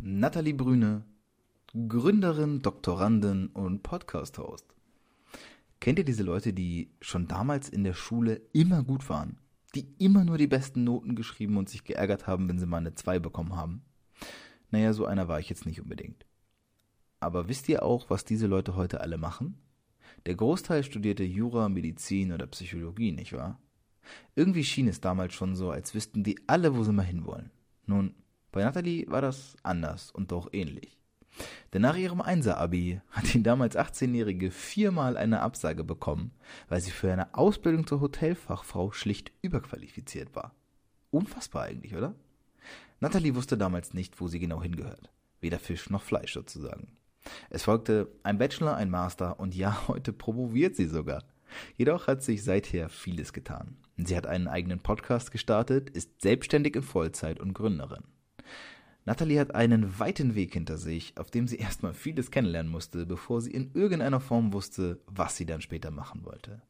Nathalie Brüne, Gründerin, Doktorandin und Podcast-Host. Kennt ihr diese Leute, die schon damals in der Schule immer gut waren? Die immer nur die besten Noten geschrieben und sich geärgert haben, wenn sie mal eine 2 bekommen haben? Naja, so einer war ich jetzt nicht unbedingt. Aber wisst ihr auch, was diese Leute heute alle machen? Der Großteil studierte Jura, Medizin oder Psychologie, nicht wahr? Irgendwie schien es damals schon so, als wüssten die alle, wo sie mal hinwollen. Nun, bei Natalie war das anders und doch ähnlich. Denn nach ihrem Einser-Abi hat die damals 18-Jährige viermal eine Absage bekommen, weil sie für eine Ausbildung zur Hotelfachfrau schlicht überqualifiziert war. Unfassbar eigentlich, oder? Natalie wusste damals nicht, wo sie genau hingehört. Weder Fisch noch Fleisch sozusagen. Es folgte ein Bachelor, ein Master und ja, heute promoviert sie sogar. Jedoch hat sich seither vieles getan. Sie hat einen eigenen Podcast gestartet, ist selbstständig in Vollzeit und Gründerin. Natalie hat einen weiten Weg hinter sich, auf dem sie erstmal vieles kennenlernen musste, bevor sie in irgendeiner Form wusste, was sie dann später machen wollte.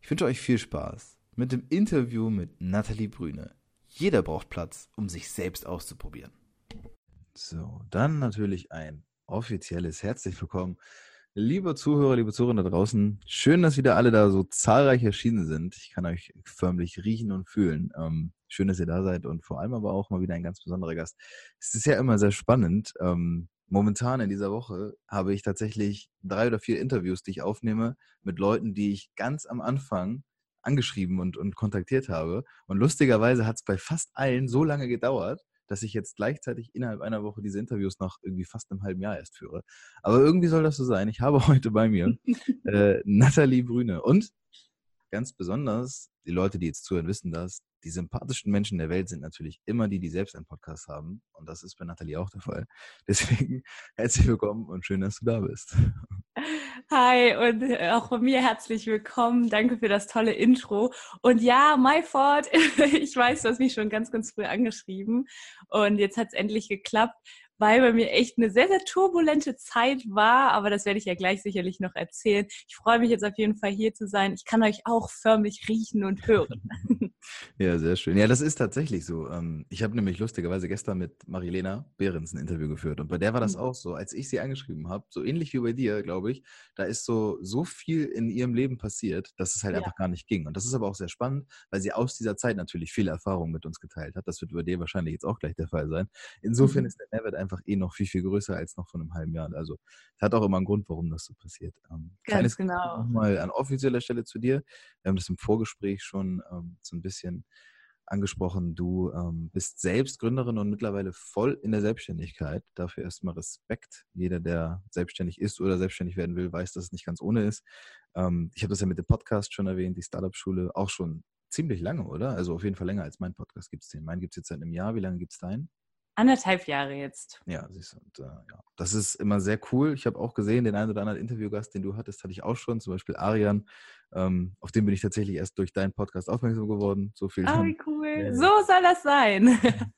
Ich wünsche euch viel Spaß mit dem Interview mit Natalie Brüne. Jeder braucht Platz, um sich selbst auszuprobieren. So, dann natürlich ein offizielles Herzlich willkommen. Liebe Zuhörer, liebe Zuhörer da draußen, schön, dass wieder alle da so zahlreich erschienen sind. Ich kann euch förmlich riechen und fühlen. Ähm, Schön, dass ihr da seid und vor allem aber auch mal wieder ein ganz besonderer Gast. Es ist ja immer sehr spannend. Ähm, momentan in dieser Woche habe ich tatsächlich drei oder vier Interviews, die ich aufnehme mit Leuten, die ich ganz am Anfang angeschrieben und, und kontaktiert habe. Und lustigerweise hat es bei fast allen so lange gedauert, dass ich jetzt gleichzeitig innerhalb einer Woche diese Interviews noch irgendwie fast im halben Jahr erst führe. Aber irgendwie soll das so sein. Ich habe heute bei mir äh, Nathalie Brüne und ganz besonders, die Leute, die jetzt zuhören, wissen das, die sympathischsten Menschen der Welt sind natürlich immer die, die selbst einen Podcast haben. Und das ist bei Nathalie auch der Fall. Deswegen herzlich willkommen und schön, dass du da bist. Hi und äh, auch von mir herzlich willkommen. Danke für das tolle Intro. Und ja, my fault. Ich weiß, du hast mich schon ganz, ganz früh angeschrieben. Und jetzt hat es endlich geklappt weil bei mir echt eine sehr, sehr turbulente Zeit war, aber das werde ich ja gleich sicherlich noch erzählen. Ich freue mich jetzt auf jeden Fall hier zu sein. Ich kann euch auch förmlich riechen und hören. Ja, sehr schön. Ja, das ist tatsächlich so. Ähm, ich habe nämlich lustigerweise gestern mit Marilena Behrens ein Interview geführt und bei der war das mhm. auch so, als ich sie angeschrieben habe, so ähnlich wie bei dir, glaube ich, da ist so, so viel in ihrem Leben passiert, dass es halt ja. einfach gar nicht ging. Und das ist aber auch sehr spannend, weil sie aus dieser Zeit natürlich viele Erfahrungen mit uns geteilt hat. Das wird bei dir wahrscheinlich jetzt auch gleich der Fall sein. Insofern mhm. ist der Mehrwert einfach eh noch viel, viel größer als noch vor einem halben Jahr. Also es hat auch immer einen Grund, warum das so passiert. Ähm, Ganz genau. Nochmal an offizieller Stelle zu dir. Wir haben das im Vorgespräch schon ähm, so ein bisschen angesprochen. Du ähm, bist selbst Gründerin und mittlerweile voll in der Selbstständigkeit. Dafür erstmal Respekt. Jeder, der selbstständig ist oder selbstständig werden will, weiß, dass es nicht ganz ohne ist. Ähm, ich habe das ja mit dem Podcast schon erwähnt, die Startup-Schule auch schon ziemlich lange, oder? Also auf jeden Fall länger als mein Podcast gibt es den. Meinen gibt es jetzt seit einem Jahr. Wie lange gibt es deinen? Anderthalb Jahre jetzt. Ja, siehst du. Und, äh, ja. Das ist immer sehr cool. Ich habe auch gesehen, den einen oder anderen Interviewgast, den du hattest, hatte ich auch schon. Zum Beispiel Arian. Ähm, auf den bin ich tatsächlich erst durch deinen Podcast aufmerksam geworden. So viel. Ah, wie cool. Ja. So soll das sein.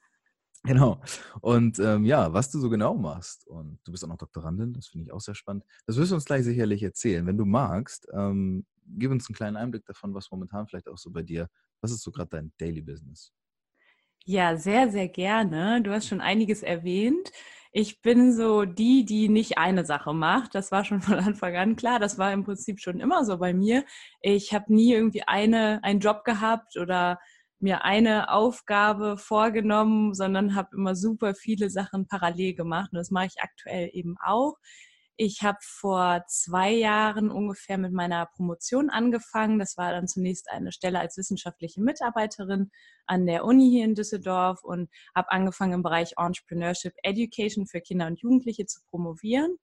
Genau. Und ähm, ja, was du so genau machst. Und du bist auch noch Doktorandin, das finde ich auch sehr spannend. Das wirst du uns gleich sicherlich erzählen. Wenn du magst, ähm, gib uns einen kleinen Einblick davon, was momentan vielleicht auch so bei dir, was ist so gerade dein Daily Business? Ja, sehr, sehr gerne. Du hast schon einiges erwähnt. Ich bin so die, die nicht eine Sache macht. Das war schon von Anfang an klar. Das war im Prinzip schon immer so bei mir. Ich habe nie irgendwie eine, einen Job gehabt oder mir eine Aufgabe vorgenommen, sondern habe immer super viele Sachen parallel gemacht. Und das mache ich aktuell eben auch. Ich habe vor zwei Jahren ungefähr mit meiner Promotion angefangen. Das war dann zunächst eine Stelle als wissenschaftliche Mitarbeiterin an der Uni hier in Düsseldorf und habe angefangen im Bereich Entrepreneurship Education für Kinder und Jugendliche zu promovieren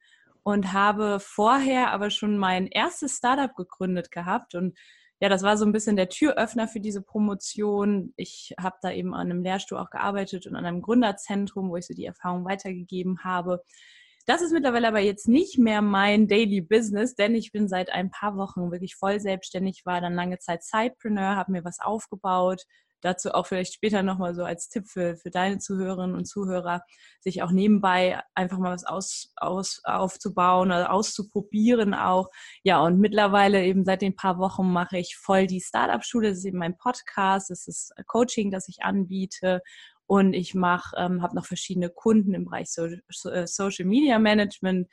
und habe vorher aber schon mein erstes Startup gegründet gehabt und ja, das war so ein bisschen der Türöffner für diese Promotion. Ich habe da eben an einem Lehrstuhl auch gearbeitet und an einem Gründerzentrum, wo ich so die Erfahrung weitergegeben habe. Das ist mittlerweile aber jetzt nicht mehr mein Daily Business, denn ich bin seit ein paar Wochen wirklich voll selbstständig, war dann lange Zeit Sidepreneur, habe mir was aufgebaut, dazu auch vielleicht später nochmal so als Tipp für, für deine Zuhörerinnen und Zuhörer, sich auch nebenbei einfach mal was aus, aus, aufzubauen oder auszuprobieren auch. Ja, und mittlerweile eben seit den paar Wochen mache ich voll die Startup-Schule. Das ist eben mein Podcast, das ist Coaching, das ich anbiete. Und ich mache, ähm, habe noch verschiedene Kunden im Bereich so, so, äh, Social Media Management.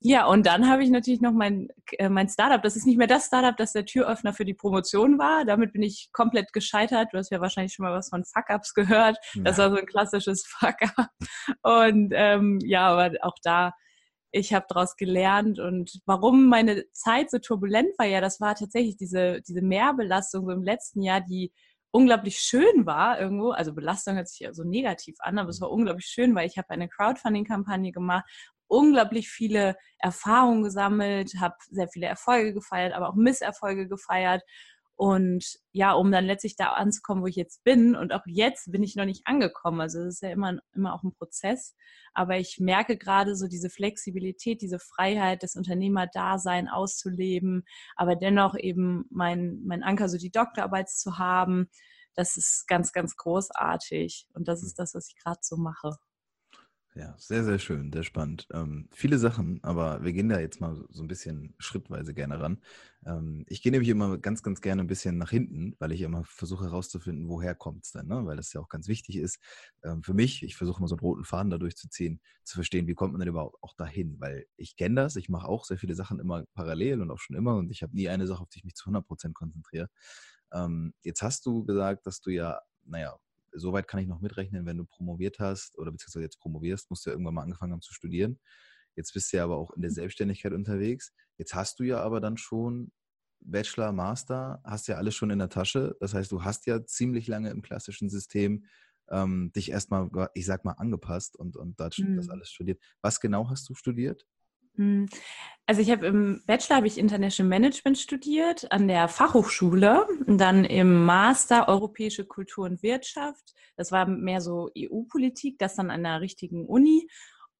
Ja, und dann habe ich natürlich noch mein, äh, mein Startup. Das ist nicht mehr das Startup, das der Türöffner für die Promotion war. Damit bin ich komplett gescheitert. Du hast ja wahrscheinlich schon mal was von Fuck-Ups gehört. Ja. Das war so ein klassisches Fuck-Up. Und ähm, ja, aber auch da ich habe daraus gelernt und warum meine Zeit so turbulent war, ja, das war tatsächlich diese, diese Mehrbelastung so im letzten Jahr, die unglaublich schön war irgendwo. Also Belastung hört sich ja so negativ an, aber es war unglaublich schön, weil ich habe eine Crowdfunding-Kampagne gemacht, unglaublich viele Erfahrungen gesammelt, habe sehr viele Erfolge gefeiert, aber auch Misserfolge gefeiert und ja, um dann letztlich da anzukommen, wo ich jetzt bin. Und auch jetzt bin ich noch nicht angekommen. Also es ist ja immer, immer auch ein Prozess. Aber ich merke gerade so diese Flexibilität, diese Freiheit, das Unternehmerdasein auszuleben, aber dennoch eben mein, mein Anker, so die Doktorarbeit zu haben. Das ist ganz, ganz großartig. Und das hm. ist das, was ich gerade so mache. Ja, sehr, sehr schön, sehr spannend. Ähm, viele Sachen, aber wir gehen da jetzt mal so ein bisschen schrittweise gerne ran. Ähm, ich gehe nämlich immer ganz, ganz gerne ein bisschen nach hinten, weil ich immer versuche herauszufinden, woher kommt es denn, ne? weil das ja auch ganz wichtig ist. Ähm, für mich, ich versuche mal so einen roten Faden dadurch zu ziehen, zu verstehen, wie kommt man denn überhaupt auch dahin, weil ich kenne das, ich mache auch sehr viele Sachen immer parallel und auch schon immer und ich habe nie eine Sache, auf die ich mich zu 100 Prozent konzentriere. Ähm, jetzt hast du gesagt, dass du ja, naja, soweit kann ich noch mitrechnen, wenn du promoviert hast oder beziehungsweise jetzt promovierst, musst du ja irgendwann mal angefangen haben zu studieren. Jetzt bist du ja aber auch in der Selbstständigkeit unterwegs. Jetzt hast du ja aber dann schon Bachelor, Master, hast ja alles schon in der Tasche. Das heißt, du hast ja ziemlich lange im klassischen System ähm, dich erstmal, ich sag mal, angepasst und, und das, mhm. das alles studiert. Was genau hast du studiert? Hm. Also ich habe im Bachelor habe ich International Management studiert an der Fachhochschule und dann im Master Europäische Kultur und Wirtschaft. Das war mehr so EU-Politik, das dann an der richtigen Uni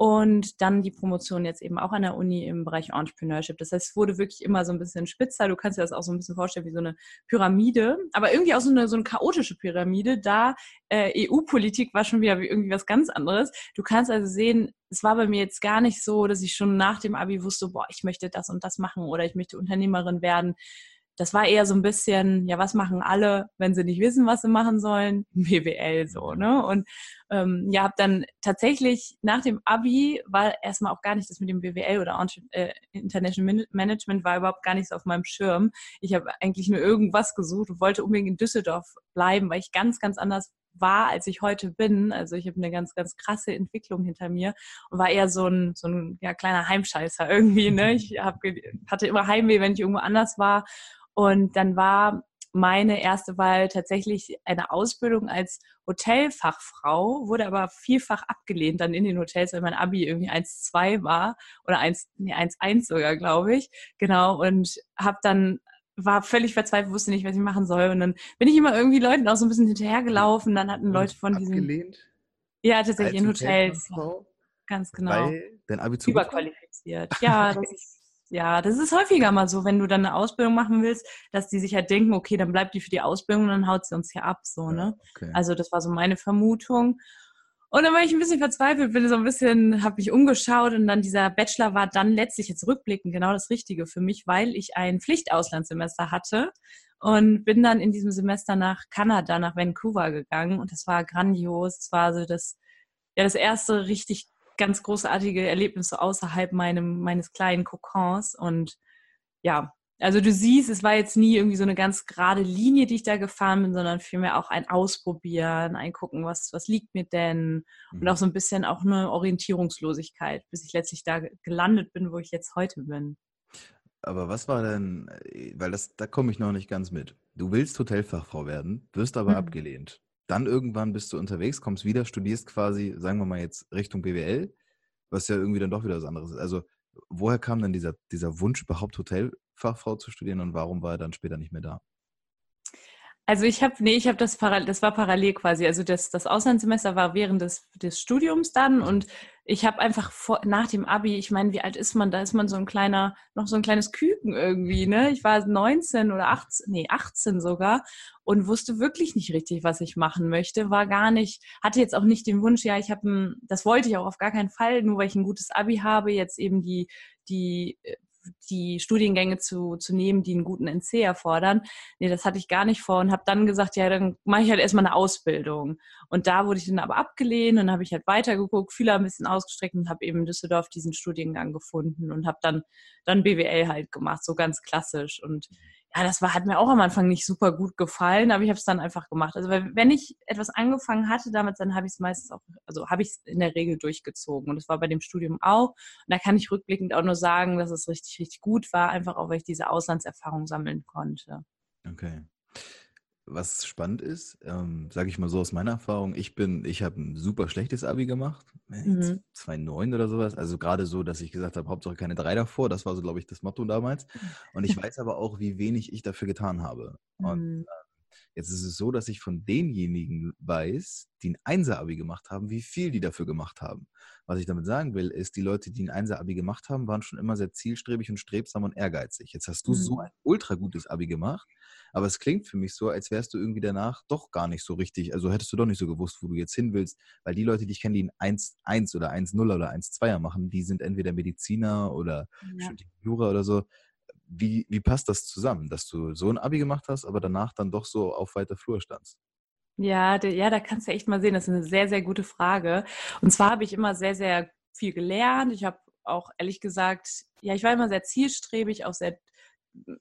und dann die Promotion jetzt eben auch an der Uni im Bereich Entrepreneurship. Das heißt, es wurde wirklich immer so ein bisschen spitzer. Du kannst dir das auch so ein bisschen vorstellen wie so eine Pyramide, aber irgendwie auch so eine, so eine chaotische Pyramide. Da äh, EU-Politik war schon wieder irgendwie was ganz anderes. Du kannst also sehen, es war bei mir jetzt gar nicht so, dass ich schon nach dem Abi wusste, boah, ich möchte das und das machen oder ich möchte Unternehmerin werden das war eher so ein bisschen, ja, was machen alle, wenn sie nicht wissen, was sie machen sollen? BWL so, ne? Und ähm, ja, habe dann tatsächlich nach dem Abi war erstmal auch gar nicht das mit dem BWL oder äh, International Management war überhaupt gar nicht so auf meinem Schirm. Ich habe eigentlich nur irgendwas gesucht und wollte unbedingt in Düsseldorf bleiben, weil ich ganz, ganz anders war, als ich heute bin. Also ich habe eine ganz, ganz krasse Entwicklung hinter mir und war eher so ein, so ein ja, kleiner Heimscheißer irgendwie. Ne? Ich hab, hatte immer Heimweh, wenn ich irgendwo anders war und dann war meine erste Wahl tatsächlich eine Ausbildung als Hotelfachfrau, wurde aber vielfach abgelehnt dann in den Hotels, weil mein Abi irgendwie 1,2 war oder 1, nee, 1,1 sogar, glaube ich. Genau, und habe dann war völlig verzweifelt, wusste nicht, was ich machen soll. Und dann bin ich immer irgendwie Leuten auch so ein bisschen hinterhergelaufen. Dann hatten Leute von diesen. Abgelehnt? Ja, tatsächlich in Hotels. Ganz genau. Weil dein Abi zu Überqualifiziert. Ja, das ist ja, das ist häufiger mal so, wenn du dann eine Ausbildung machen willst, dass die sich halt denken, okay, dann bleibt die für die Ausbildung und dann haut sie uns hier ab, so, ne? Okay. Also das war so meine Vermutung. Und dann war ich ein bisschen verzweifelt, bin so ein bisschen, habe mich umgeschaut und dann dieser Bachelor war dann letztlich jetzt rückblickend genau das Richtige für mich, weil ich ein Pflichtauslandssemester hatte und bin dann in diesem Semester nach Kanada, nach Vancouver gegangen und das war grandios. Es war so das, ja, das erste richtig ganz großartige Erlebnisse außerhalb meinem, meines kleinen Kokons. Und ja, also du siehst, es war jetzt nie irgendwie so eine ganz gerade Linie, die ich da gefahren bin, sondern vielmehr auch ein Ausprobieren, ein Gucken, was, was liegt mir denn? Und auch mhm. so ein bisschen auch eine Orientierungslosigkeit, bis ich letztlich da gelandet bin, wo ich jetzt heute bin. Aber was war denn, äh, weil das, da komme ich noch nicht ganz mit. Du willst Hotelfachfrau werden, wirst aber mhm. abgelehnt dann irgendwann bist du unterwegs, kommst wieder, studierst quasi, sagen wir mal jetzt Richtung BWL, was ja irgendwie dann doch wieder was anderes ist. Also woher kam dann dieser, dieser Wunsch, überhaupt Hotelfachfrau zu studieren und warum war er dann später nicht mehr da? Also ich habe, nee, ich habe das parallel, das war parallel quasi. Also das, das Auslandssemester war während des, des Studiums dann und ich habe einfach vor, nach dem Abi, ich meine, wie alt ist man? Da ist man so ein kleiner, noch so ein kleines Küken irgendwie, ne? Ich war 19 oder 18, nee, 18 sogar und wusste wirklich nicht richtig, was ich machen möchte. War gar nicht, hatte jetzt auch nicht den Wunsch, ja, ich habe das wollte ich auch auf gar keinen Fall, nur weil ich ein gutes Abi habe, jetzt eben die, die äh, die Studiengänge zu, zu nehmen, die einen guten NC erfordern. Nee, das hatte ich gar nicht vor und habe dann gesagt, ja, dann mache ich halt erstmal eine Ausbildung. Und da wurde ich dann aber abgelehnt und habe ich halt weitergeguckt, Fühler ein bisschen ausgestreckt und habe eben in Düsseldorf diesen Studiengang gefunden und habe dann, dann BWL halt gemacht, so ganz klassisch. Und ja, das war, hat mir auch am Anfang nicht super gut gefallen, aber ich habe es dann einfach gemacht. Also wenn ich etwas angefangen hatte damit, dann habe ich es meistens auch, also habe ich es in der Regel durchgezogen. Und das war bei dem Studium auch. Und da kann ich rückblickend auch nur sagen, dass es richtig, richtig gut war, einfach auch, weil ich diese Auslandserfahrung sammeln konnte. Okay was spannend ist, ähm, sage ich mal so aus meiner Erfahrung, ich bin, ich habe ein super schlechtes Abi gemacht, mhm. 2,9 oder sowas. Also gerade so, dass ich gesagt habe, Hauptsache keine drei davor. Das war so, glaube ich, das Motto damals. Und ich weiß aber auch, wie wenig ich dafür getan habe. Und mhm. Jetzt ist es so, dass ich von denjenigen weiß, die ein Einser-Abi gemacht haben, wie viel die dafür gemacht haben. Was ich damit sagen will, ist, die Leute, die ein Einser-Abi gemacht haben, waren schon immer sehr zielstrebig und strebsam und ehrgeizig. Jetzt hast du mhm. so ein ultra gutes Abi gemacht, aber es klingt für mich so, als wärst du irgendwie danach doch gar nicht so richtig, also hättest du doch nicht so gewusst, wo du jetzt hin willst, weil die Leute, die ich kenne, die ein 1-1 oder 1-0 oder 1-2er machen, die sind entweder Mediziner oder ja. Jura oder so wie, wie passt das zusammen, dass du so ein Abi gemacht hast, aber danach dann doch so auf weiter Flur standst? Ja, de, ja, da kannst du echt mal sehen. Das ist eine sehr, sehr gute Frage. Und zwar habe ich immer sehr, sehr viel gelernt. Ich habe auch ehrlich gesagt, ja, ich war immer sehr zielstrebig, auch sehr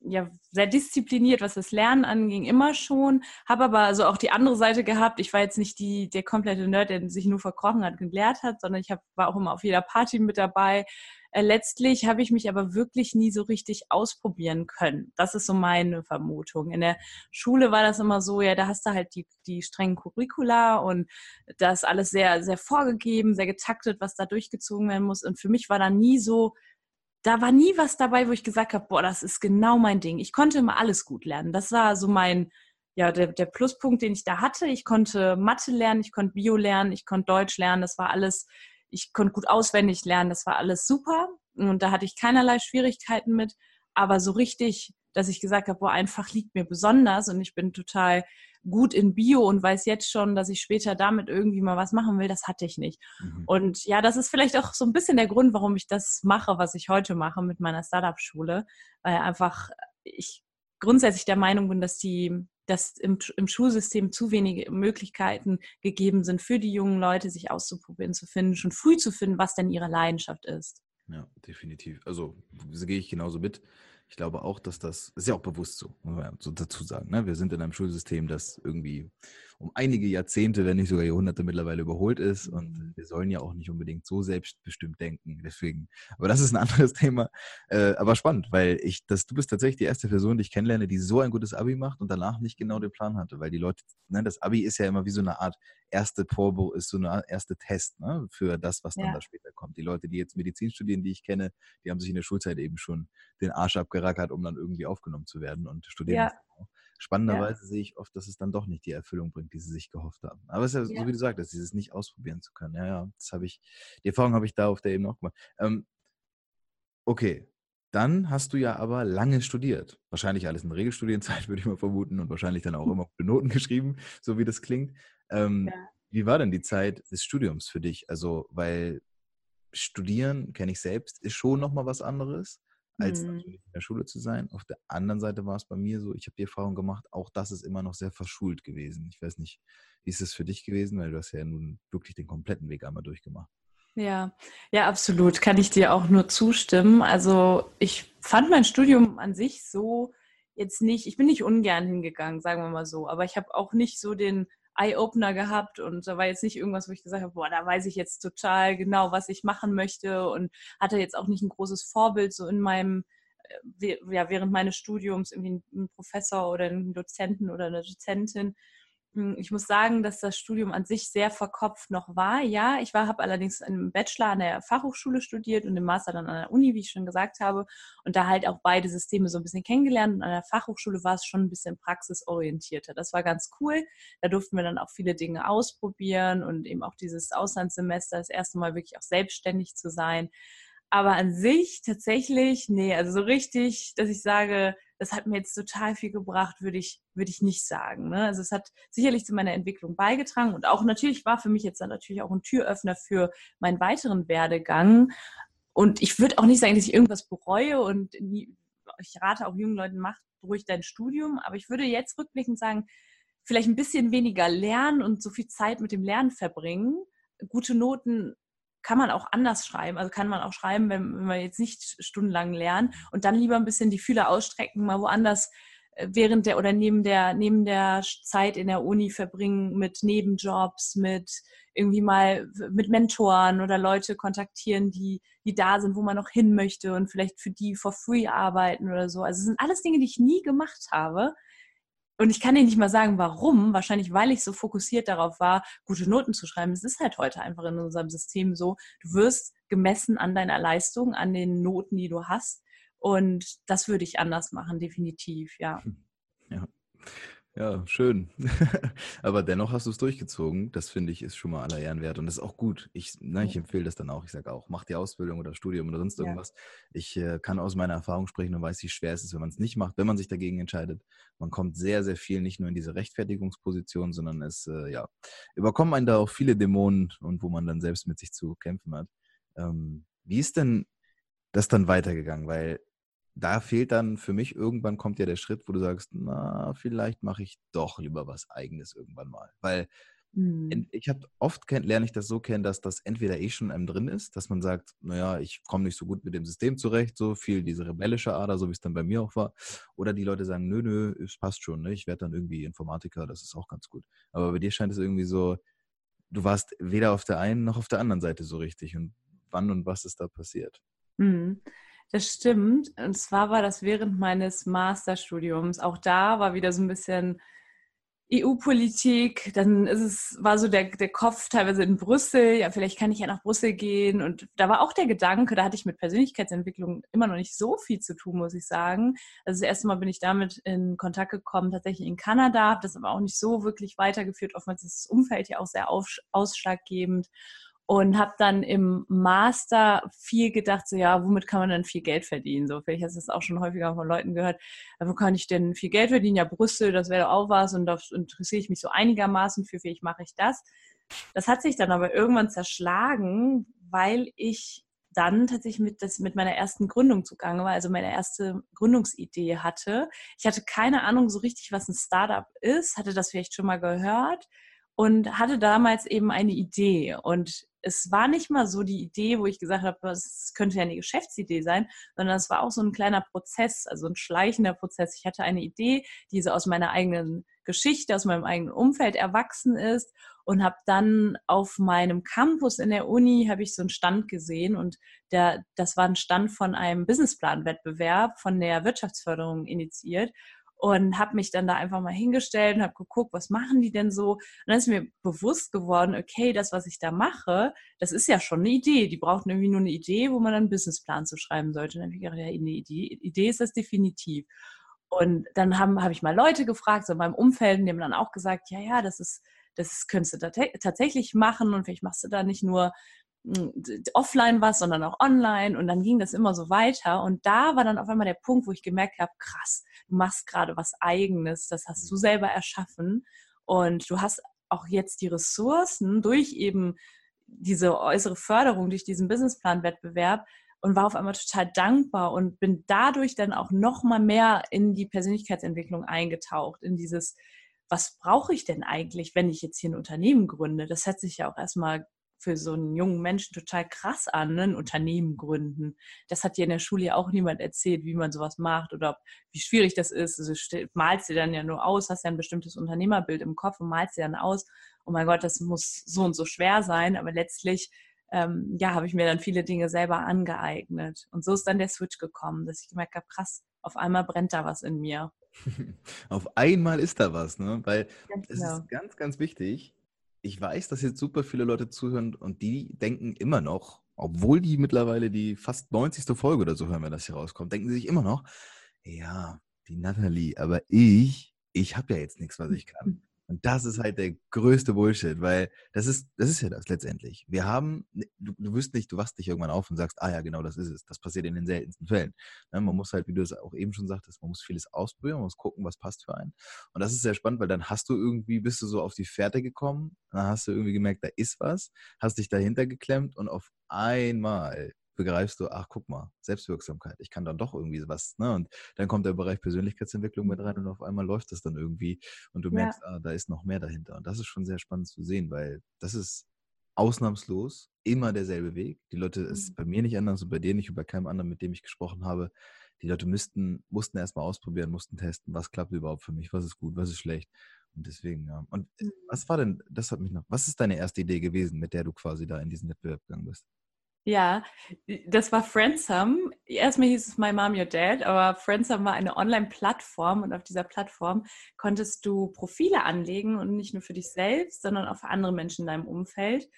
ja, sehr diszipliniert, was das Lernen anging, immer schon. Habe aber also auch die andere Seite gehabt. Ich war jetzt nicht die, der komplette Nerd, der sich nur verkrochen hat und gelehrt hat, sondern ich hab, war auch immer auf jeder Party mit dabei, äh, letztlich habe ich mich aber wirklich nie so richtig ausprobieren können. Das ist so meine Vermutung. In der Schule war das immer so, ja, da hast du halt die, die strengen Curricula und das alles sehr, sehr vorgegeben, sehr getaktet, was da durchgezogen werden muss. Und für mich war da nie so, da war nie was dabei, wo ich gesagt habe, boah, das ist genau mein Ding. Ich konnte immer alles gut lernen. Das war so mein, ja, der, der Pluspunkt, den ich da hatte. Ich konnte Mathe lernen, ich konnte Bio lernen, ich konnte Deutsch lernen. Das war alles ich konnte gut auswendig lernen, das war alles super und da hatte ich keinerlei Schwierigkeiten mit, aber so richtig, dass ich gesagt habe, boah, einfach liegt mir besonders und ich bin total gut in Bio und weiß jetzt schon, dass ich später damit irgendwie mal was machen will, das hatte ich nicht. Mhm. Und ja, das ist vielleicht auch so ein bisschen der Grund, warum ich das mache, was ich heute mache mit meiner Startup-Schule, weil einfach ich grundsätzlich der Meinung bin, dass die dass im, im Schulsystem zu wenige Möglichkeiten gegeben sind für die jungen Leute, sich auszuprobieren, zu finden, schon früh zu finden, was denn ihre Leidenschaft ist. Ja, definitiv. Also gehe ich genauso mit. Ich glaube auch, dass das, ist ja auch bewusst so, muss man so dazu sagen. Ne? Wir sind in einem Schulsystem, das irgendwie um einige Jahrzehnte, wenn nicht sogar Jahrhunderte mittlerweile überholt ist. Und wir sollen ja auch nicht unbedingt so selbstbestimmt denken. Deswegen, aber das ist ein anderes Thema. Äh, aber spannend, weil ich, das, du bist tatsächlich die erste Person, die ich kennenlerne, die so ein gutes Abi macht und danach nicht genau den Plan hatte. Weil die Leute, ne, das Abi ist ja immer wie so eine Art erste Probe, ist so eine erste Test ne, für das, was dann ja. da später kommt. Die Leute, die jetzt Medizin studieren, die ich kenne, die haben sich in der Schulzeit eben schon den Arsch abgerackert, um dann irgendwie aufgenommen zu werden und studieren. Ja. Spannenderweise ja. sehe ich oft, dass es dann doch nicht die Erfüllung bringt, die sie sich gehofft haben. Aber es ist ja, ja. so, wie du sagtest, dieses nicht ausprobieren zu können. Ja, ja, das habe ich, die Erfahrung habe ich da auf der Ebene auch gemacht. Ähm, okay, dann hast du ja aber lange studiert. Wahrscheinlich alles in Regelstudienzeit, würde ich mal vermuten, und wahrscheinlich dann auch immer gute Noten geschrieben, so wie das klingt. Ähm, ja. Wie war denn die Zeit des Studiums für dich? Also, weil Studieren, kenne ich selbst, ist schon nochmal was anderes als mhm. natürlich in der Schule zu sein. Auf der anderen Seite war es bei mir so, ich habe die Erfahrung gemacht, auch das ist immer noch sehr verschult gewesen. Ich weiß nicht, wie ist es für dich gewesen, weil du hast ja nun wirklich den kompletten Weg einmal durchgemacht. Ja, ja, absolut. Kann ich dir auch nur zustimmen. Also ich fand mein Studium an sich so jetzt nicht, ich bin nicht ungern hingegangen, sagen wir mal so, aber ich habe auch nicht so den Eye-Opener gehabt und da war jetzt nicht irgendwas, wo ich gesagt habe, boah, da weiß ich jetzt total genau, was ich machen möchte und hatte jetzt auch nicht ein großes Vorbild so in meinem, äh, ja, während meines Studiums irgendwie einen Professor oder einen Dozenten oder eine Dozentin. Hm, ich muss sagen, dass das Studium an sich sehr verkopft noch war. Ja, ich war, habe allerdings im Bachelor an der Fachhochschule studiert und im Master dann an der Uni, wie ich schon gesagt habe, und da halt auch beide Systeme so ein bisschen kennengelernt. Und an der Fachhochschule war es schon ein bisschen praxisorientierter. Das war ganz cool. Da durften wir dann auch viele Dinge ausprobieren und eben auch dieses Auslandssemester das erste Mal wirklich auch selbstständig zu sein. Aber an sich tatsächlich, nee, also so richtig, dass ich sage, das hat mir jetzt total viel gebracht, würde ich, würde ich nicht sagen. Ne? Also es hat sicherlich zu meiner Entwicklung beigetragen und auch natürlich war für mich jetzt dann natürlich auch ein Türöffner für meinen weiteren Werdegang. Und ich würde auch nicht sagen, dass ich irgendwas bereue und nie, ich rate auch jungen Leuten, macht ruhig dein Studium. Aber ich würde jetzt rückblickend sagen, vielleicht ein bisschen weniger lernen und so viel Zeit mit dem Lernen verbringen. Gute Noten kann man auch anders schreiben. Also kann man auch schreiben, wenn, wenn wir jetzt nicht stundenlang lernen und dann lieber ein bisschen die Fühler ausstrecken, mal woanders äh, während der oder neben der, neben der Zeit in der Uni verbringen mit Nebenjobs, mit irgendwie mal mit Mentoren oder Leute kontaktieren, die, die da sind, wo man noch hin möchte und vielleicht für die for free arbeiten oder so. Also es sind alles Dinge, die ich nie gemacht habe. Und ich kann dir nicht mal sagen, warum. Wahrscheinlich, weil ich so fokussiert darauf war, gute Noten zu schreiben. Es ist halt heute einfach in unserem System so. Du wirst gemessen an deiner Leistung, an den Noten, die du hast. Und das würde ich anders machen, definitiv, ja. Ja. Ja, schön. Aber dennoch hast du es durchgezogen. Das finde ich ist schon mal aller Ehren wert und das ist auch gut. Ich, ne, ich empfehle das dann auch. Ich sage auch, mach die Ausbildung oder Studium oder sonst irgendwas. Ja. Ich äh, kann aus meiner Erfahrung sprechen und weiß, wie schwer es ist, wenn man es nicht macht, wenn man sich dagegen entscheidet. Man kommt sehr, sehr viel nicht nur in diese Rechtfertigungsposition, sondern es, äh, ja, überkommen einen da auch viele Dämonen und wo man dann selbst mit sich zu kämpfen hat. Ähm, wie ist denn das dann weitergegangen? Weil da fehlt dann für mich irgendwann kommt ja der Schritt, wo du sagst, na, vielleicht mache ich doch lieber was eigenes irgendwann mal. Weil mhm. ich habe oft kenn, lerne ich das so kennen, dass das entweder eh schon einem drin ist, dass man sagt, naja, ich komme nicht so gut mit dem System zurecht, so viel diese rebellische Ader, so wie es dann bei mir auch war. Oder die Leute sagen, nö, nö, es passt schon, ne? ich werde dann irgendwie Informatiker, das ist auch ganz gut. Aber bei dir scheint es irgendwie so, du warst weder auf der einen noch auf der anderen Seite so richtig. Und wann und was ist da passiert? Mhm. Das stimmt. Und zwar war das während meines Masterstudiums. Auch da war wieder so ein bisschen EU-Politik. Dann ist es, war so der, der Kopf teilweise in Brüssel. Ja, vielleicht kann ich ja nach Brüssel gehen. Und da war auch der Gedanke, da hatte ich mit Persönlichkeitsentwicklung immer noch nicht so viel zu tun, muss ich sagen. Also das erste Mal bin ich damit in Kontakt gekommen, tatsächlich in Kanada. Habe das aber auch nicht so wirklich weitergeführt. Oftmals ist das Umfeld ja auch sehr ausschlaggebend und habe dann im Master viel gedacht, so ja, womit kann man denn viel Geld verdienen? So, vielleicht hast du das auch schon häufiger von Leuten gehört. Wo kann ich denn viel Geld verdienen? Ja, Brüssel, das wäre auch was und da interessiere ich mich so einigermaßen für, vielleicht mache ich das. Das hat sich dann aber irgendwann zerschlagen, weil ich dann tatsächlich mit, das, mit meiner ersten Gründung zugange war, also meine erste Gründungsidee hatte. Ich hatte keine Ahnung so richtig, was ein Startup ist, hatte das vielleicht schon mal gehört und hatte damals eben eine Idee. Und es war nicht mal so die Idee, wo ich gesagt habe, es könnte ja eine Geschäftsidee sein, sondern es war auch so ein kleiner Prozess, also ein schleichender Prozess. Ich hatte eine Idee, die so aus meiner eigenen Geschichte, aus meinem eigenen Umfeld erwachsen ist und habe dann auf meinem Campus in der Uni habe ich so einen Stand gesehen und der, das war ein Stand von einem Businessplan-Wettbewerb von der Wirtschaftsförderung initiiert und habe mich dann da einfach mal hingestellt und habe geguckt, was machen die denn so? Und dann ist mir bewusst geworden, okay, das, was ich da mache, das ist ja schon eine Idee. Die brauchten irgendwie nur eine Idee, wo man dann einen Businessplan zu schreiben sollte. Und dann habe ich gedacht, ja, eine Idee, Idee ist das definitiv. Und dann habe hab ich mal Leute gefragt, so in meinem Umfeld, und die haben dann auch gesagt, ja, ja, das ist, das könntest du tatsächlich machen und vielleicht machst du da nicht nur offline was, sondern auch online. Und dann ging das immer so weiter. Und da war dann auf einmal der Punkt, wo ich gemerkt habe, krass, du machst gerade was eigenes, das hast du selber erschaffen. Und du hast auch jetzt die Ressourcen durch eben diese äußere Förderung, durch diesen Businessplan-Wettbewerb und war auf einmal total dankbar und bin dadurch dann auch noch mal mehr in die Persönlichkeitsentwicklung eingetaucht, in dieses was brauche ich denn eigentlich, wenn ich jetzt hier ein Unternehmen gründe? Das hat sich ja auch erstmal für so einen jungen Menschen total krass an, ne? ein Unternehmen gründen. Das hat dir in der Schule ja auch niemand erzählt, wie man sowas macht oder wie schwierig das ist. Also malst dir dann ja nur aus, hast ja ein bestimmtes Unternehmerbild im Kopf und malst dir dann aus, oh mein Gott, das muss so und so schwer sein, aber letztlich ähm, ja, habe ich mir dann viele Dinge selber angeeignet. Und so ist dann der Switch gekommen, dass ich gemerkt habe, krass, auf einmal brennt da was in mir. auf einmal ist da was, ne? Weil es genau. ist ganz, ganz wichtig. Ich weiß, dass jetzt super viele Leute zuhören und die denken immer noch, obwohl die mittlerweile die fast 90. Folge oder so hören, wenn das hier rauskommt, denken sie sich immer noch, ja, die Natalie, aber ich, ich habe ja jetzt nichts, was ich kann. Und das ist halt der größte Bullshit, weil das ist, das ist ja das letztendlich. Wir haben, ne, du, du wirst nicht, du wachst dich irgendwann auf und sagst, ah ja, genau, das ist es. Das passiert in den seltensten Fällen. Ne, man muss halt, wie du es auch eben schon sagtest, man muss vieles ausprobieren, man muss gucken, was passt für einen. Und das ist sehr spannend, weil dann hast du irgendwie, bist du so auf die Fährte gekommen, dann hast du irgendwie gemerkt, da ist was, hast dich dahinter geklemmt und auf einmal begreifst du, ach guck mal, Selbstwirksamkeit, ich kann dann doch irgendwie was, ne? Und dann kommt der Bereich Persönlichkeitsentwicklung mit rein und auf einmal läuft das dann irgendwie und du Ja. merkst, ah, da ist noch mehr dahinter. Und das ist schon sehr spannend zu sehen, weil das ist ausnahmslos immer derselbe Weg. Die Leute, es ist Mhm. bei mir nicht anders und bei dir nicht und bei keinem anderen, mit dem ich gesprochen habe. Die Leute müssten, mussten erstmal ausprobieren, mussten testen, was klappt überhaupt für mich, was ist gut, was ist schlecht. Und deswegen, ja. Und Mhm. was war denn, das hat mich noch, was ist deine erste Idee gewesen, mit der du quasi da in diesen Wettbewerb gegangen bist? Ja, das war Friendsome. Erstmal hieß es My Mom, Your Dad, aber Friendsome war eine Online-Plattform und auf dieser Plattform konntest du Profile anlegen und nicht nur für dich selbst, sondern auch für andere Menschen in deinem Umfeld.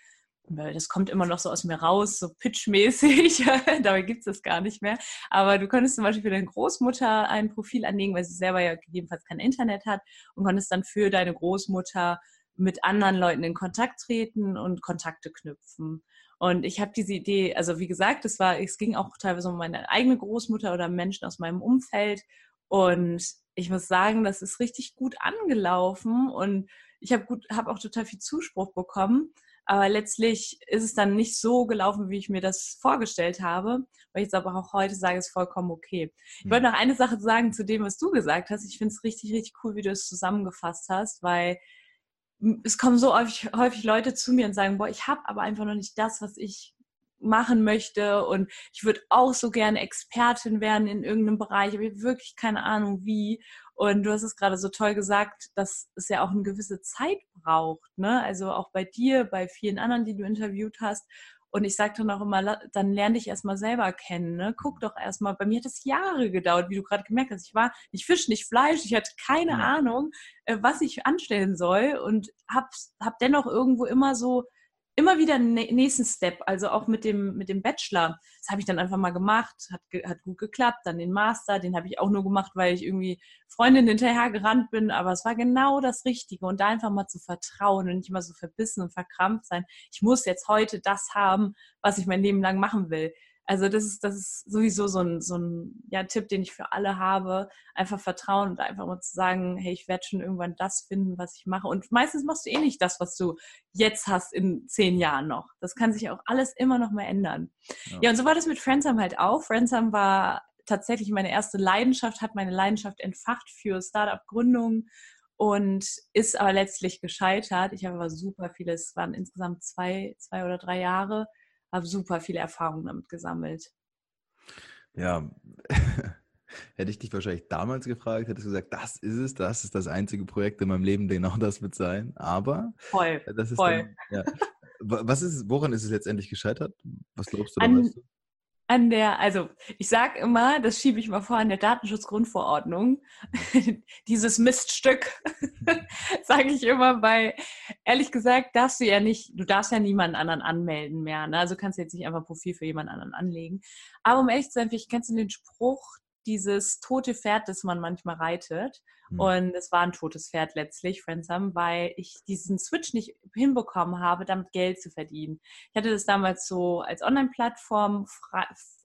Das kommt immer noch so aus mir raus, so pitchmäßig. Dabei gibt es das gar nicht mehr. Aber du konntest zum Beispiel für deine Großmutter ein Profil anlegen, weil sie selber ja gegebenenfalls kein Internet hat und konntest dann für deine Großmutter mit anderen Leuten in Kontakt treten und Kontakte knüpfen. Und ich habe diese Idee, also wie gesagt, es war, es ging auch teilweise um meine eigene Großmutter oder Menschen aus meinem Umfeld. Und ich muss sagen, das ist richtig gut angelaufen und ich habe gut, habe auch total viel Zuspruch bekommen. Aber letztlich ist es dann nicht so gelaufen, wie ich mir das vorgestellt habe, weil ich jetzt aber auch heute sage, es ist vollkommen okay. Ich wollte noch eine Sache sagen zu dem, was du gesagt hast. Ich finde es richtig, richtig cool, wie du es zusammengefasst hast, weil es kommen so häufig, häufig Leute zu mir und sagen, boah, ich habe aber einfach noch nicht das, was ich machen möchte und ich würde auch so gerne Expertin werden in irgendeinem Bereich, aber ich habe wirklich keine Ahnung wie. Und du hast es gerade so toll gesagt, dass es ja auch eine gewisse Zeit braucht, ne? Also auch bei dir, bei vielen anderen, die du interviewt hast. Und ich sage dann auch immer, dann lerne dich erstmal selber kennen. Ne? Guck doch erstmal, bei mir hat es Jahre gedauert, wie du gerade gemerkt hast. Ich war nicht Fisch, nicht Fleisch, ich hatte keine Ja. Ahnung, äh, was ich anstellen soll und hab, hab dennoch irgendwo immer so, immer wieder einen nä- nächsten Step, also auch mit dem, mit dem Bachelor. Das habe ich dann einfach mal gemacht, hat, hat gut geklappt. Dann den Master, den habe ich auch nur gemacht, weil ich irgendwie Freundin hinterher gerannt bin, aber es war genau das Richtige und da einfach mal zu vertrauen und nicht immer so verbissen und verkrampft sein. Ich muss jetzt heute das haben, was ich mein Leben lang machen will. Also das ist, das ist sowieso so ein, so ein ja, Tipp, den ich für alle habe. Einfach vertrauen und einfach mal zu sagen, hey, ich werde schon irgendwann das finden, was ich mache. Und meistens machst du eh nicht das, was du jetzt hast in zehn Jahren noch. Das kann sich auch alles immer noch mal ändern. Ja. Ja, und so war das mit Friendsam halt auch. Friendsam war tatsächlich meine erste Leidenschaft, hat meine Leidenschaft entfacht für Startup-Gründung und ist aber letztlich gescheitert. Ich habe aber super viele, es waren insgesamt zwei, zwei oder drei Jahre, habe super viele Erfahrungen damit gesammelt. Ja, hätte ich dich wahrscheinlich damals gefragt, hättest du gesagt, das ist es, das ist das einzige Projekt in meinem Leben, genau das wird sein. Aber Voll. das ist Voll. dann, ja. Wa- Was ist, woran ist es letztendlich gescheitert? Was glaubst du? An-? An der, also ich sage immer, das schiebe ich mal vor, an der Datenschutzgrundverordnung, dieses Miststück, sage ich immer, weil ehrlich gesagt darfst du ja nicht, du darfst ja niemanden anderen anmelden mehr. Ne? Also kannst du jetzt nicht einfach ein Profil für jemand anderen anlegen. Aber um ehrlich zu sein, vielleicht kennst du den Spruch, dieses tote Pferd, das man manchmal reitet. Hm. Und es war ein totes Pferd letztlich, Friendsum, weil ich diesen Switch nicht hinbekommen habe, damit Geld zu verdienen. Ich hatte das damals so als Online-Plattform,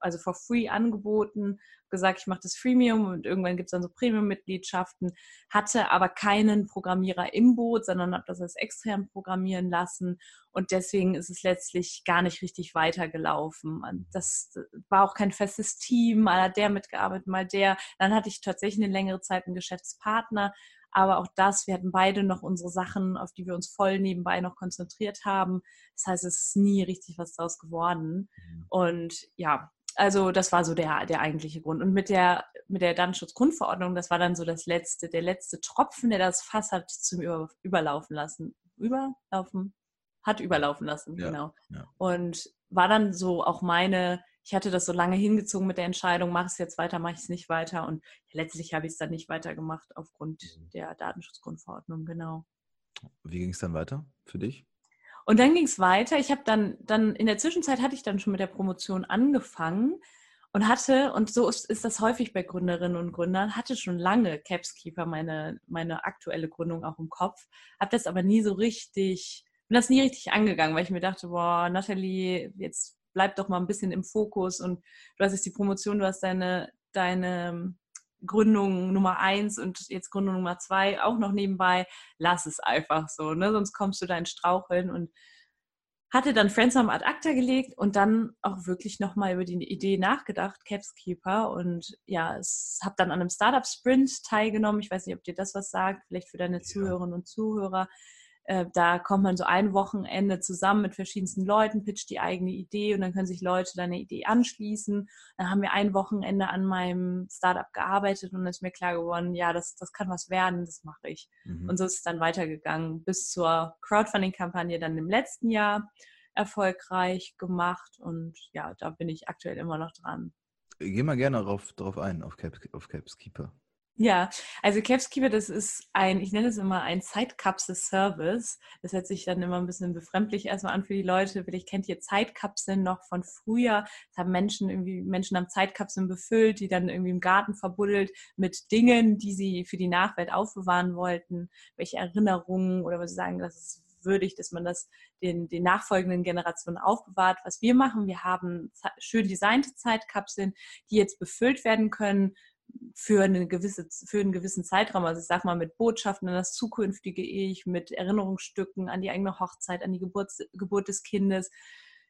also for free angeboten, gesagt, ich mache das Freemium und irgendwann gibt es dann so Premium-Mitgliedschaften, hatte aber keinen Programmierer im Boot, sondern habe das als extern programmieren lassen und deswegen ist es letztlich gar nicht richtig weitergelaufen. Und das war auch kein festes Team, mal hat der mitgearbeitet, mal der. Dann hatte ich tatsächlich eine längere Zeit einen Geschäftspartner, aber auch das, wir hatten beide noch unsere Sachen, auf die wir uns voll nebenbei noch konzentriert haben. Das heißt, es ist nie richtig was draus geworden. Mhm. Und ja, also das war so der, der eigentliche Grund. Und mit der, mit der Datenschutzgrundverordnung, das war dann so das letzte, der letzte Tropfen, der das Fass hat zum Über, Überlaufen lassen. Überlaufen? Hat überlaufen lassen, Ja, genau. ja. Und war dann so auch meine, ich hatte das so lange hingezogen mit der Entscheidung, mache ich es jetzt weiter, mache ich es nicht weiter. Und letztlich habe ich es dann nicht weitergemacht aufgrund mhm. der Datenschutzgrundverordnung, genau. Wie ging es dann weiter für dich? Und dann ging es weiter. Ich habe dann, dann in der Zwischenzeit hatte ich dann schon mit der Promotion angefangen und hatte, und so ist, ist das häufig bei Gründerinnen und Gründern, hatte schon lange Capskeeper, meine, meine aktuelle Gründung auch im Kopf, habe das aber nie so richtig, bin das nie richtig angegangen, weil ich mir dachte, boah, Nathalie, jetzt bleib doch mal ein bisschen im Fokus und du hast jetzt die Promotion, du hast deine, deine Gründung Nummer eins und jetzt Gründung Nummer zwei auch noch nebenbei, lass es einfach so, ne? sonst kommst du da in Straucheln und hatte dann Friendsome ad acta gelegt und dann auch wirklich nochmal über die Idee nachgedacht, Capskeeper und ja, habe dann an einem Startup Sprint teilgenommen. Ich weiß nicht, ob dir das was sagt, vielleicht für deine ja. Zuhörerinnen und Zuhörer. Äh, da kommt man so ein Wochenende zusammen mit verschiedensten Leuten, pitcht die eigene Idee und dann können sich Leute deine Idee anschließen. Dann haben wir ein Wochenende an meinem Startup gearbeitet und dann ist mir klar geworden, ja, das, das kann was werden, das mache ich. Mhm. Und so ist es dann weitergegangen bis zur Crowdfunding-Kampagne dann im letzten Jahr erfolgreich gemacht und ja, da bin ich aktuell immer noch dran. Geh mal gerne darauf, darauf ein, auf, Cap, auf Capskeeper. Ja, also Capskeeper, das ist ein, ich nenne es immer ein Zeitkapsel-Service. Das hört sich dann immer ein bisschen befremdlich erstmal an für die Leute. Vielleicht kennt ihr Zeitkapseln noch von früher. Das haben Menschen irgendwie, Menschen haben Zeitkapseln befüllt, die dann irgendwie im Garten verbuddelt mit Dingen, die sie für die Nachwelt aufbewahren wollten. Welche Erinnerungen oder was sie sagen, das ist würdig, dass man das den, den nachfolgenden Generationen aufbewahrt. Was wir machen, wir haben schön designte Zeitkapseln, die jetzt befüllt werden können für, eine gewisse, für einen gewissen Zeitraum, also ich sag mal mit Botschaften an das zukünftige Ich, mit Erinnerungsstücken an die eigene Hochzeit, an die Geburt, Geburt des Kindes,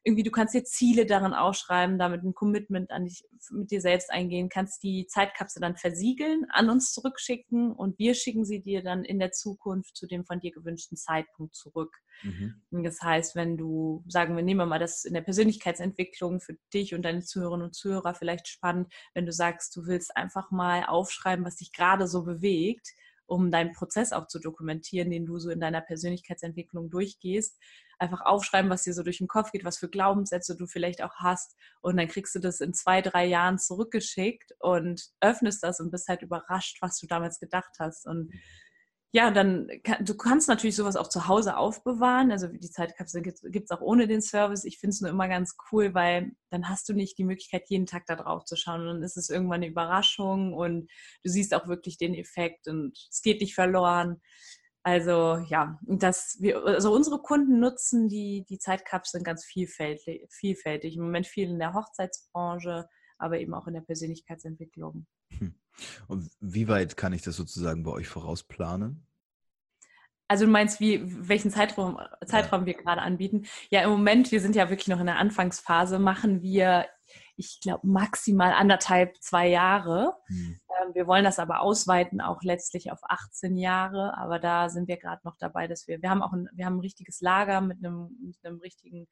irgendwie, du kannst dir Ziele darin ausschreiben, damit ein Commitment an dich, mit dir selbst eingehen, kannst die Zeitkapsel dann versiegeln, an uns zurückschicken und wir schicken sie dir dann in der Zukunft zu dem von dir gewünschten Zeitpunkt zurück. Mhm. Das heißt, wenn du, sagen wir, nehmen wir mal das in der Persönlichkeitsentwicklung für dich und deine Zuhörerinnen und Zuhörer vielleicht spannend, wenn du sagst, du willst einfach mal aufschreiben, was dich gerade so bewegt, um deinen Prozess auch zu dokumentieren, den du so in deiner Persönlichkeitsentwicklung durchgehst, einfach aufschreiben, was dir so durch den Kopf geht, was für Glaubenssätze du vielleicht auch hast. Und dann kriegst du das in zwei, drei Jahren zurückgeschickt und öffnest das und bist halt überrascht, was du damals gedacht hast. Und ja, dann du kannst natürlich sowas auch zu Hause aufbewahren. Also die Zeitkapsel gibt es auch ohne den Service. Ich finde es nur immer ganz cool, weil dann hast du nicht die Möglichkeit, jeden Tag da drauf zu schauen. Und dann ist es irgendwann eine Überraschung und du siehst auch wirklich den Effekt und es geht nicht verloren. Also ja, dass wir, also unsere Kunden nutzen die, die Zeitkapseln ganz vielfältig, vielfältig. Im Moment viel in der Hochzeitsbranche, aber eben auch in der Persönlichkeitsentwicklung. Hm. Und wie weit kann ich das sozusagen bei euch vorausplanen? Also du meinst, wie, welchen Zeitraum, Zeitraum ja. wir gerade anbieten? Ja, im Moment, wir sind ja wirklich noch in der Anfangsphase, machen wir ich glaube, maximal anderthalb, zwei Jahre. Mhm. Wir wollen das aber ausweiten, auch letztlich auf 18 Jahre. Aber da sind wir gerade noch dabei, dass wir, wir haben auch ein, wir haben ein richtiges Lager mit einem, mit einem richtigen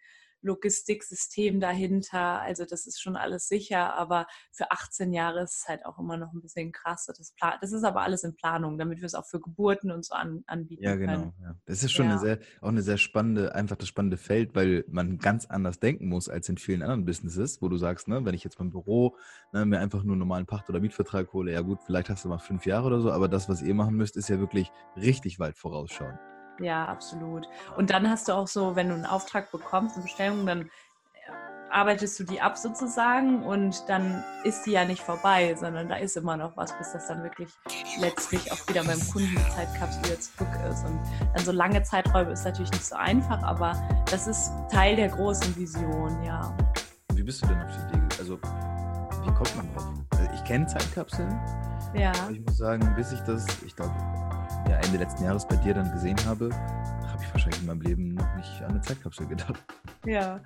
Logistiksystem dahinter. Also das ist schon alles sicher, aber für 18 Jahre ist es halt auch immer noch ein bisschen krass. Das, das ist aber alles in Planung, damit wir es auch für Geburten und so an, anbieten ja, genau, können. Ja. Das ist schon ja. eine sehr, auch eine sehr spannende, einfach das spannende Feld, weil man ganz anders denken muss als in vielen anderen Businesses, wo du sagst, ne, wenn ich jetzt beim Büro ne, mir einfach nur einen normalen Pacht- oder Mietvertrag hole, ja gut, vielleicht hast du mal fünf Jahre oder so, aber das, was ihr machen müsst, ist ja wirklich richtig weit vorausschauen. Ja, absolut. Und dann hast du auch so, wenn du einen Auftrag bekommst, eine Bestellung, dann äh, arbeitest du die ab sozusagen und dann ist die ja nicht vorbei, sondern da ist immer noch was, bis das dann wirklich letztlich auch wieder beim Kunden die Zeitkapsel zurück ist. Und dann so lange Zeiträume ist natürlich nicht so einfach, aber das ist Teil der großen Vision, ja. Wie bist du denn auf die Idee? Also, wie kommt man drauf? Also ich kenne Zeitkapseln. Ja. Ich muss sagen, bis ich das, ich glaube, ja, Ende letzten Jahres bei dir dann gesehen habe, habe ich wahrscheinlich in meinem Leben noch nicht an eine Zeitkapsel gedacht. Ja.